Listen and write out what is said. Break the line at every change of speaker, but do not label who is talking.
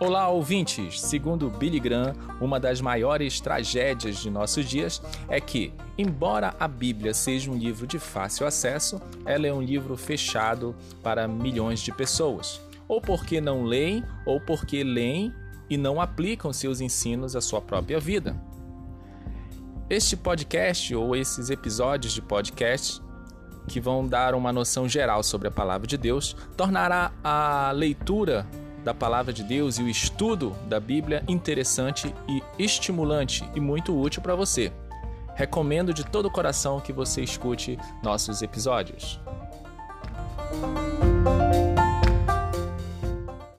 Olá, ouvintes! Segundo Billy Graham, uma das maiores tragédias de nossos dias é que, embora a Bíblia seja um livro de fácil acesso, ela é um livro fechado para milhões de pessoas. Ou porque não leem, ou porque leem e não aplicam seus ensinos à sua própria vida. Este podcast ou esses episódios de podcast que vão dar uma noção geral sobre a palavra de Deus tornará a leitura da palavra de Deus e o estudo da Bíblia interessante e estimulante e muito útil para você. Recomendo de todo o coração que você escute nossos episódios.